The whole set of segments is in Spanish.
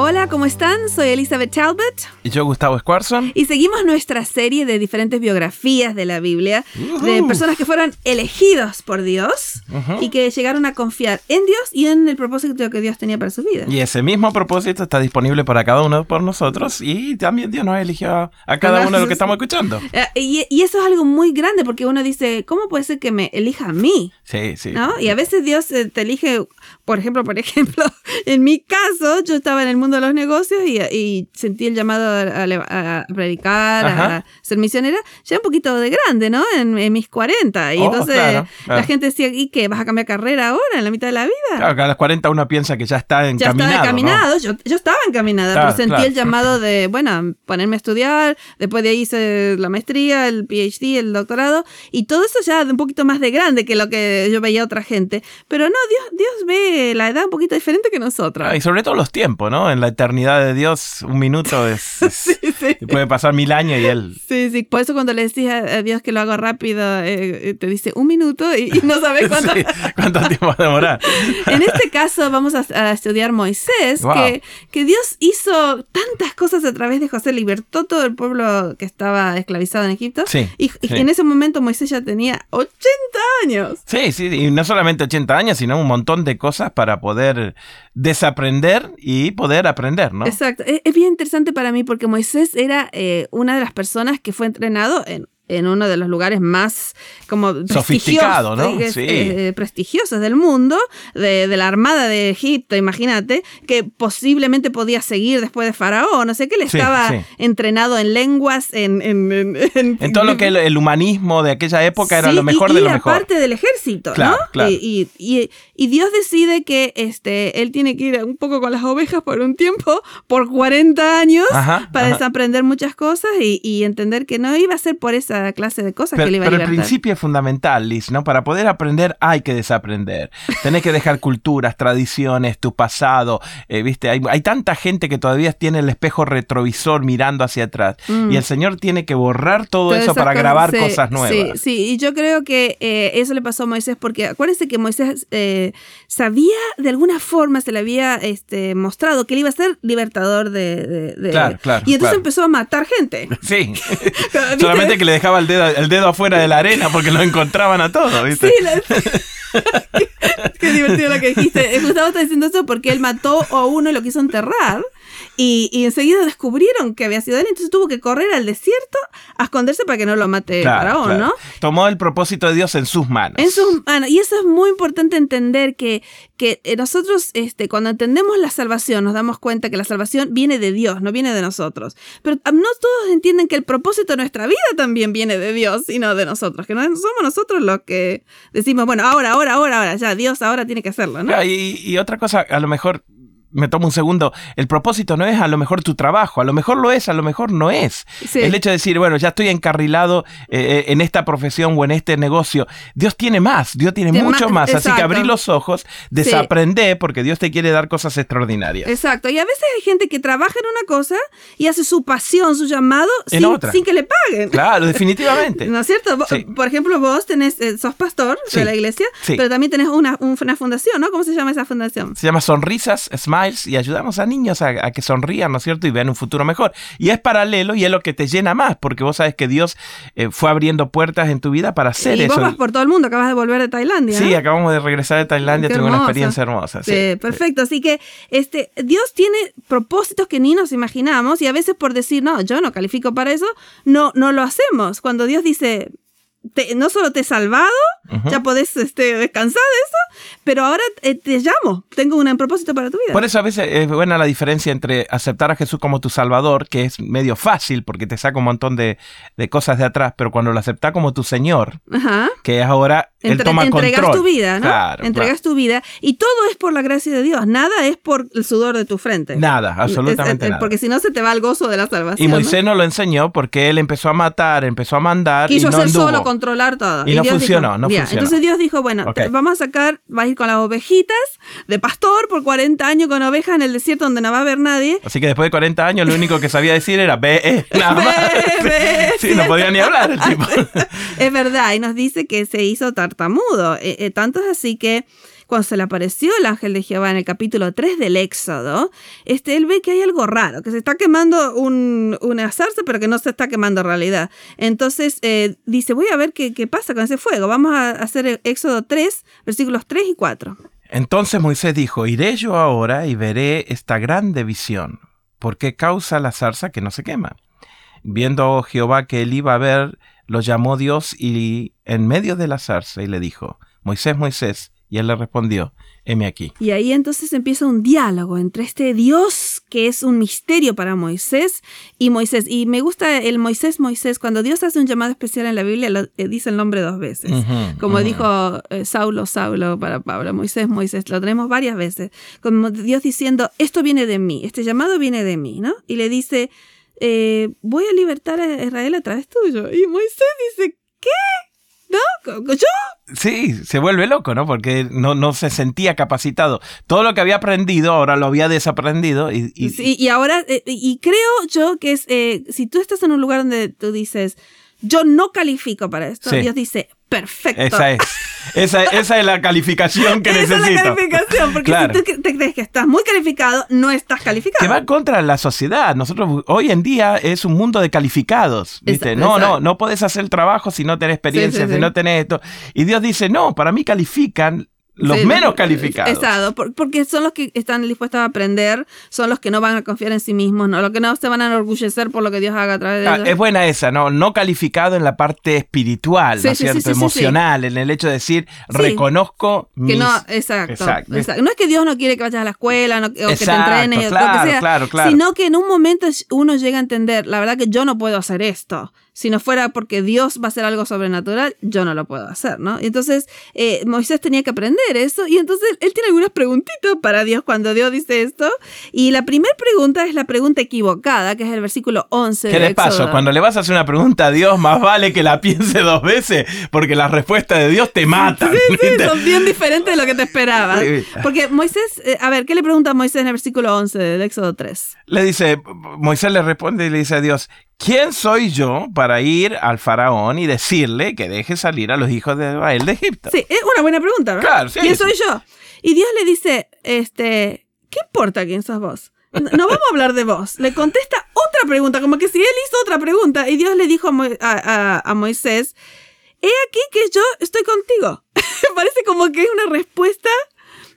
Hola, ¿cómo están? Soy Elizabeth Talbot. Y yo, Gustavo Squarson. Y seguimos nuestra serie de diferentes biografías de la Biblia, de personas que fueron elegidos por Dios y que llegaron a confiar en Dios y en el propósito que Dios tenía para su vida. Y ese mismo propósito está disponible para cada uno por nosotros y también Dios nos eligió a cada uno de los que estamos escuchando. Eh, y, y, eso es algo muy grande porque uno dice, ¿cómo puede ser que me elija a mí? Sí, sí. ¿No? Y a veces Dios eh, te elige, por ejemplo, por ejemplo, en mi caso, yo estaba en el mundo de los negocios y, sentí el llamado a, predicar, a ser misionera, ya un poquito de grande, ¿no? En, mis 40. Y oh, entonces la gente decía, ¿y qué? ¿Vas a cambiar carrera ahora, en la mitad de la vida? Claro, que a los 40 uno piensa que ya está encaminado. Ya está encaminado, yo, yo, estaba encaminada, pero sentí el llamado de, bueno, ponerme a estudiar, después de ahí hice la maestría, el PhD, el doctorado, y todo eso ya de un poquito más de grande que lo que yo veía otra gente. Pero no, Dios, Dios ve la edad un poquito diferente que nosotros. Ah, y sobre todo los tiempos, ¿no? La eternidad de Dios, un minuto es, puede pasar mil años y él. Sí, sí, por eso cuando le decís a Dios que lo hago rápido, eh, te dice un minuto y, no sabes cuánto, cuánto tiempo va a demorar. en este caso vamos a, estudiar Moisés, que, que Dios hizo tantas cosas a través de José, libertó todo el pueblo que estaba esclavizado en Egipto. y, en ese momento Moisés ya tenía 80 años. Sí, sí, y no solamente 80 años, sino un montón de cosas para poder desaprender y poder aprender, ¿no? Exacto. Es, bien interesante para mí porque Moisés era eh, una de las personas que fue entrenado en en uno de los lugares más como sofisticado, ¿no? sí. Eh, prestigiosos del mundo, de, la Armada de Egipto, imagínate, que posiblemente podía seguir después de Faraón, no sé qué, le estaba entrenado en lenguas, en... En, todo lo que el, humanismo de aquella época era lo mejor de lo mejor. parte del ejército, ¿no? Y, y, Dios decide que este, él tiene que ir un poco con las ovejas por un tiempo, por 40 años, para desaprender muchas cosas y entender que no iba a ser por esa clase de cosas pero, que le iba a Pero el principio es fundamental, Liz, ¿no? Para poder aprender hay que desaprender. Tenés que dejar culturas, tradiciones, tu pasado. Eh, ¿Viste? Hay, hay, tanta gente que todavía tiene el espejo retrovisor mirando hacia atrás. Y el mm. Señor tiene que borrar todo, eso para grabar cosas nuevas. Sí, sí, y yo creo que eh, eso le pasó a Moisés porque acuérdense que Moisés eh, sabía de alguna forma, se le había este, mostrado que él iba a ser libertador de... claro, claro. Y entonces empezó a matar gente. Sí. Solamente que le dejaba el dedo, el dedo afuera de la arena porque lo encontraban a todos, ¿viste? Sí, Qué divertido lo que dijiste. Gustavo está diciendo eso porque él mató a uno y lo quiso enterrar. Y, enseguida descubrieron que había sido él, entonces tuvo que correr al desierto a esconderse para que no lo mate Faraón, ¿no? Tomó el propósito de Dios en sus manos. En sus manos. Y eso es muy importante entender que, que eh, nosotros, este, cuando entendemos la salvación, nos damos cuenta que la salvación viene de Dios, no viene de nosotros. Pero ah, no todos entienden que el propósito de nuestra vida también viene de Dios y no de nosotros, que no somos nosotros los que decimos, bueno, ahora, ahora, ahora, ahora, ya, Dios ahora tiene que hacerlo, ¿no? y otra cosa, a lo mejor me tomo un segundo, el propósito no es a lo mejor tu trabajo, a lo mejor lo es, a lo mejor no es. El hecho de decir, bueno, ya estoy encarrilado eh, eh, en esta profesión o en este negocio. Dios tiene más, Dios tiene mucho más, así que abrí los ojos, desaprende porque Dios te quiere dar cosas extraordinarias. Exacto, y a veces hay gente que trabaja en una cosa y hace su pasión, su llamado, sin, sin, que le paguen. Claro, definitivamente. ¿No es cierto? Por ejemplo, vos tenés, eh, sos pastor de la iglesia, pero también tenés una, una fundación, ¿no? ¿Cómo se llama esa fundación? Se llama Sonrisas Smart y ayudamos a niños a, que sonrían, ¿no es cierto? Y vean un futuro mejor. Y es paralelo y es lo que te llena más, porque vos sabes que Dios eh, fue abriendo puertas en tu vida para hacer y eso. Y vos vas por todo el mundo, acabas de volver de Tailandia. Sí, acabamos de regresar de Tailandia, tengo una experiencia hermosa. Sí, perfecto. Así que este, Dios tiene propósitos que ni nos imaginamos y a veces por decir, no, yo no califico para eso, no, no lo hacemos. Cuando Dios dice, no solo te he salvado, ya podés este, descansar de eso, pero ahora eh, te llamo, tengo un propósito para tu vida. Por eso a veces es buena la diferencia entre aceptar a Jesús como tu Salvador, que es medio fácil porque te saca un montón de, cosas de atrás, pero cuando lo aceptas como tu Señor, que es ahora él toma entregas tu vida, ¿no? entregas tu vida y todo es por la gracia de Dios, nada es por el sudor de tu frente. Nada, absolutamente nada. Porque si no se te va el gozo de la salvación. Y Moisés ¿no? lo enseñó porque él empezó a matar, empezó a mandar. Quiso y no hacer solo, controlar todo. Y, no funcionó, no funcionó. Entonces Dios dijo, bueno, vamos a sacar, vas a ir con las ovejitas de pastor por 40 años con ovejas en el desierto donde no va a haber nadie. Así que después de 40 años lo único que sabía decir era ve, eh, nada más. sí, no podía ni hablar el tipo. es verdad, y nos dice que se hizo tartamudo. Eh, eh, tanto es así que cuando se le apareció el ángel de Jehová en el capítulo 3 del Éxodo, este, él ve que hay algo raro, que se está quemando un, una zarza, pero que no se está quemando en realidad. Entonces eh, dice, voy a ver qué, qué pasa con ese fuego. Vamos a hacer el Éxodo 3, versículos 3 y 4. Entonces Moisés dijo, iré yo ahora y veré esta grande visión. ¿Por qué causa la zarza que no se quema? Viendo Jehová que él iba a ver, lo llamó Dios y en medio de la zarza y le dijo, Moisés, Moisés, y él le respondió, heme aquí. Y ahí entonces empieza un diálogo entre este Dios que es un misterio para Moisés y Moisés. Y me gusta el Moisés, Moisés, cuando Dios hace un llamado especial en la Biblia, lo, eh, dice el nombre dos veces. Como dijo eh, Saulo, Saulo para Pablo, Moisés, Moisés, lo tenemos varias veces. Como Dios diciendo, esto viene de mí, este llamado viene de mí, ¿no? Y le dice, eh, voy a libertar a Israel a través tuyo. Y Moisés dice, ¿qué? ¿No? ¿Yo? Sí, se vuelve loco, ¿no? Porque no, no se sentía capacitado. Todo lo que había aprendido ahora lo había desaprendido. Y, y... Sí, y ahora, eh, y creo yo que es, eh, si tú estás en un lugar donde tú dices, yo no califico para esto, Dios dice, perfecto. Esa es. Esa, esa es la calificación que necesito. Esa es la calificación, porque si tú te crees que estás muy calificado, no estás calificado. Que va contra la sociedad. Nosotros hoy en día es un mundo de calificados. ¿viste? no, no, no puedes hacer el trabajo si no tenés experiencia, si no tenés esto. Y Dios dice, no, para mí califican los menos calificados. Exacto, porque son los que están dispuestos a aprender, son los que no van a confiar en sí mismos, no los que no se van a enorgullecer por lo que Dios haga a través de ah, ellos. Es buena esa, ¿no? No calificado en la parte espiritual, ¿no es cierto? Emocional, en el hecho de decir, reconozco que no, exacto, No es que Dios no quiere que vayas a la escuela o que te entrenes, o lo que sea, sino que en un momento uno llega a entender, la verdad que yo no puedo hacer esto si no fuera porque Dios va a hacer algo sobrenatural, yo no lo puedo hacer, ¿no? entonces eh, Moisés tenía que aprender eso y entonces él tiene algunas preguntitas para Dios cuando Dios dice esto. Y la primera pregunta es la pregunta equivocada, que es el versículo 11. ¿Qué de paso? Cuando le vas a hacer una pregunta a Dios, más vale que la piense dos veces, porque la respuesta de Dios te mata. Sí, sí, son bien diferentes de lo que te esperabas. Porque Moisés, eh, a ver, ¿qué le pregunta a Moisés en el versículo 11 del Éxodo 3? Le dice, Moisés le responde y le dice a Dios, ¿Quién soy yo para ir al faraón y decirle que deje salir a los hijos de Israel de Egipto? Sí, es una buena pregunta, ¿verdad? Claro, sí. ¿Quién soy yo? Y Dios le dice, este, ¿qué importa quién sos vos? No vamos a hablar de vos. Le contesta otra pregunta, como que si él hizo otra pregunta. Y Dios le dijo a, Moisés, he aquí que yo estoy contigo. Parece como que es una respuesta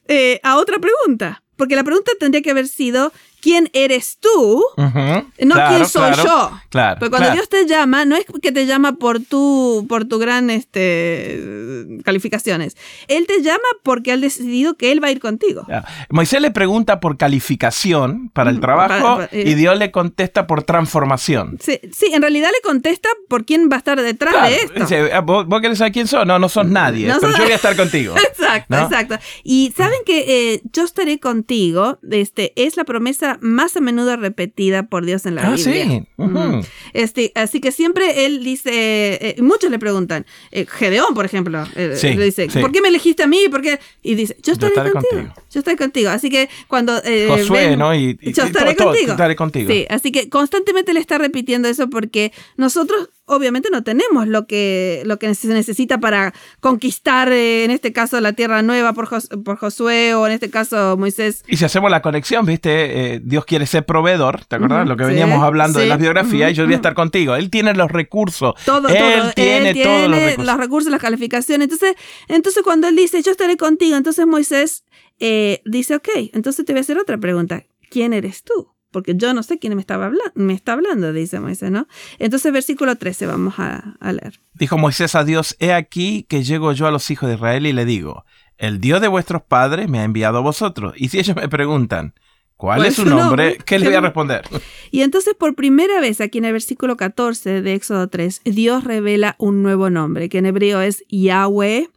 eh, a otra pregunta. Porque la pregunta tendría que haber sido, quién eres tú, no quién soy yo. Claro, Pero cuando Dios te llama, no es que te llama por tu, por tu gran este, calificaciones. Él te llama porque ha decidido que Él va a ir contigo. Moisés le pregunta por calificación para el trabajo eh, y Dios le contesta por transformación. Sí, sí, en realidad le contesta por quién va a estar detrás de esto. Ah, ¿vos, querés saber quién sos? No, no sos nadie, pero yo voy a estar contigo. exacto, exacto. Y saben que eh, yo estaré contigo, este, es la promesa más a menudo repetida por Dios en la ah, Biblia. Sí. este, así que siempre él dice, eh, muchos le preguntan, eh, Gedeón, por ejemplo, eh, le dice, ¿por qué me elegiste a mí? ¿Por Y dice, yo estaré, contigo. Yo estaré contigo. Así que cuando... Josué, ¿no? Y, yo estaré contigo. estaré contigo. Sí, así que constantemente le está repitiendo eso porque nosotros obviamente no tenemos lo que, lo que se necesita para conquistar, en este caso, la tierra nueva por, por Josué o en este caso Moisés. Y si hacemos la conexión, viste, Dios quiere ser proveedor, ¿te acuerdas? Lo que veníamos hablando de las biografías, y yo voy a estar contigo. Él tiene los recursos. Todo, él Tiene todos los recursos. los recursos, las calificaciones. Entonces, entonces cuando él dice, yo estaré contigo, entonces Moisés eh, dice, ok, entonces te voy a hacer otra pregunta. ¿Quién eres tú? Porque yo no sé quién me, estaba hablando, me está hablando, dice Moisés, ¿no? Entonces, versículo 13, vamos a, a leer. Dijo Moisés a Dios, he aquí que llego yo a los hijos de Israel y le digo, el Dios de vuestros padres me ha enviado a vosotros. Y si ellos me preguntan, ¿Cuál es su nombre? ¿Qué le voy a responder? Y entonces por primera vez aquí en el versículo 14 de Éxodo 3, Dios revela un nuevo nombre, que en hebreo es Yahweh,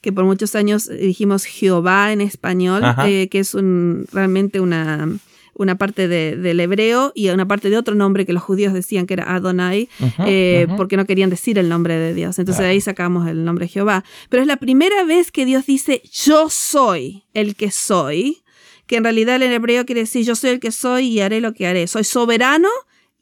que por muchos años dijimos Jehová en español, eh, que es un, realmente una, una parte del hebreo y una parte de otro nombre que los judíos decían que era Adonai, eh, porque no querían decir el nombre de Dios. Entonces de ahí sacamos el nombre Jehová. Pero es la primera vez que Dios dice, yo soy el que soy que en realidad en hebreo quiere decir yo soy el que soy y haré lo que haré. Soy soberano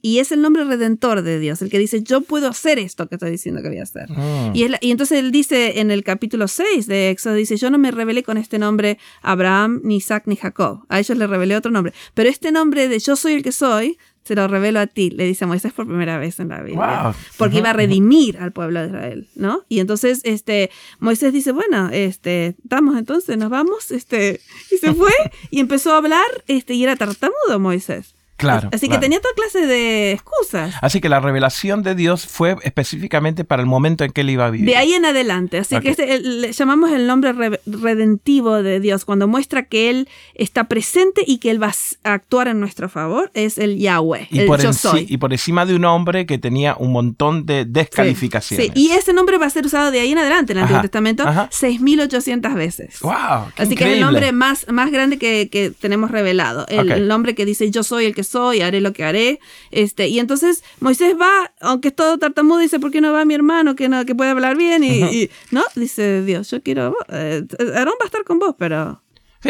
y es el nombre redentor de Dios, el que dice yo puedo hacer esto que estoy diciendo que voy a hacer. Ah. Y, y, entonces él dice en el capítulo 6 de Éxodo, dice yo no me revelé con este nombre Abraham, ni Isaac, ni Jacob. A ellos les revelé otro nombre. Pero este nombre de yo soy el que soy se lo revelo a ti, le dice Moisés por primera vez en la Biblia, porque iba a redimir al pueblo de Israel, ¿no? Y entonces este Moisés dice, bueno, este, estamos entonces, nos vamos, este, y se fue y empezó a hablar, este, y era tartamudo Moisés. Claro. Así que tenía toda clase de excusas. Así que la revelación de Dios fue específicamente para el momento en que él iba a vivir. De ahí en adelante. Así que este, le llamamos el nombre redentivo de Dios, cuando muestra que Él está presente y que Él va a actuar en nuestro favor, es el Yahweh, y el por yo soy. Y por encima de un hombre que tenía un montón de descalificaciones. Sí, y ese nombre va a ser usado de ahí en adelante en el Antiguo Testamento 6.800 veces. ¡Wow! Así que es el nombre más, más grande que, que tenemos revelado. El, el nombre que dice yo soy el que soy, haré lo que haré. Este, y entonces Moisés va, aunque es todo tartamudo, dice, ¿por qué no va mi hermano que, no, que puede hablar bien? Y, no, dice Dios, yo quiero, eh, Aarón va a estar con vos, pero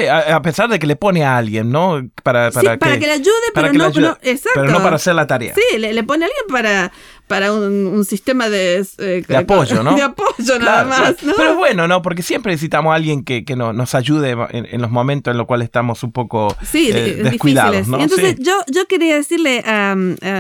a, pesar de que le pone a alguien, ¿no? Para, para, que, le ayude, pero, no, exacto. pero no para hacer la tarea. Sí, le, pone a alguien para, para un, sistema de, eh, de apoyo, ¿no? De apoyo nada más. Pero bueno, ¿no? Porque siempre necesitamos a alguien que, que nos ayude en, los momentos en los cuales estamos un poco sí, eh, descuidados. ¿no? Entonces, yo, yo quería decirle a,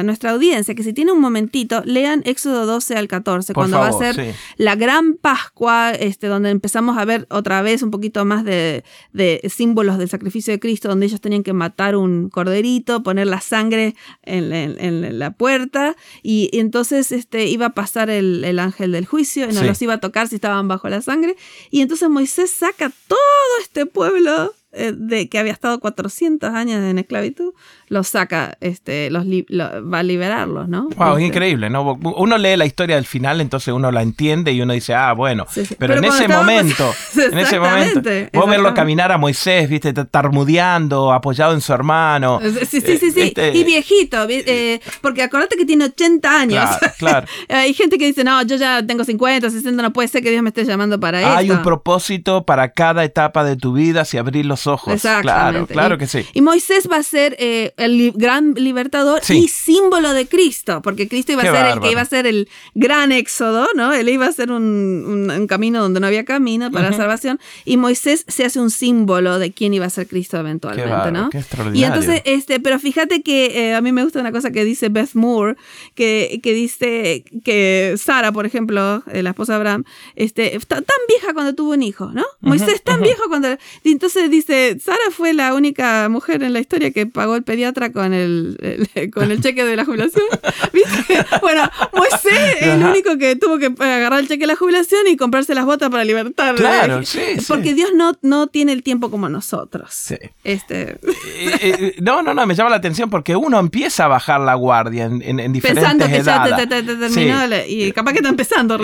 nuestra audiencia que si tiene un momentito, lean Éxodo 12 al 14, cuando va a ser la gran Pascua, este, donde empezamos a ver otra vez un poquito más de, de símbolos del sacrificio de Cristo, donde ellos tenían que matar un corderito, poner la sangre en, la puerta, y, entonces este, iba a pasar el, ángel del juicio, y no los iba a tocar si estaban bajo la sangre, y entonces Moisés saca todo este pueblo eh, de que había estado 400 años en esclavitud, los saca, este, los va a liberarlos, ¿no? Wow, es este. increíble, ¿no? Uno lee la historia del final, entonces uno la entiende y uno dice, ah, bueno, Pero, en ese momento, en ese momento, vos verlo caminar a Moisés, viste, tarmudeando, apoyado en su hermano. Sí, sí, sí, sí. Este y viejito, eh, porque acuérdate que tiene 80 años. Claro, claro. Hay gente que dice, no, yo ya tengo 50, 60, no puede ser que Dios me esté llamando para eso. Hay un propósito para cada etapa de tu vida si abrir los ojos. Exactamente. Claro, claro que sí. Y Moisés va a ser... Eh, el gran libertador y símbolo de Cristo, porque Cristo iba a ser el que iba a ser el gran éxodo, ¿no? Él iba a ser un, camino donde no había camino para la salvación, y Moisés se hace un símbolo de quién iba a ser Cristo eventualmente, ¿no? y entonces, este, pero fíjate que eh, a mí me gusta una cosa que dice Beth Moore, que, que dice que Sara, por ejemplo, eh, la esposa de Abraham, este, tan vieja cuando tuvo un hijo, ¿no? Moisés tan viejo cuando... Entonces dice, Sara fue la única mujer en la historia que pagó el pediatra con el, con el cheque de la jubilación. ¿Viste? Bueno, Moisés es el único que tuvo que agarrar el cheque de la jubilación y comprarse las botas para libertar. Claro, sí, Porque Dios no, no tiene el tiempo como nosotros. Sí. Este... Eh, eh, no, no, no, me llama la atención porque uno empieza a bajar la guardia en, en, diferentes Pensando que ya te, terminó y capaz que está empezando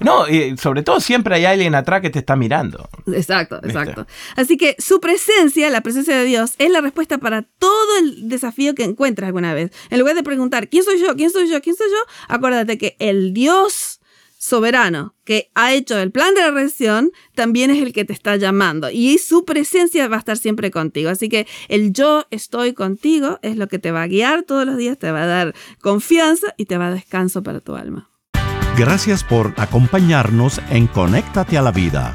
no, y sobre todo siempre hay alguien atrás que te está mirando. Exacto, exacto. Así que su presencia, la presencia de Dios, es la respuesta para todo el desafío que encuentras alguna vez. En lugar de preguntar, ¿quién soy yo? ¿quién soy yo? ¿quién soy yo? Acuérdate que el Dios soberano que ha hecho el plan de la redención también es el que te está llamando y su presencia va a estar siempre contigo. Así que el yo estoy contigo es lo que te va a guiar todos los días, te va a dar confianza y te va a dar descanso para tu alma. Gracias por acompañarnos en Conéctate a la Vida.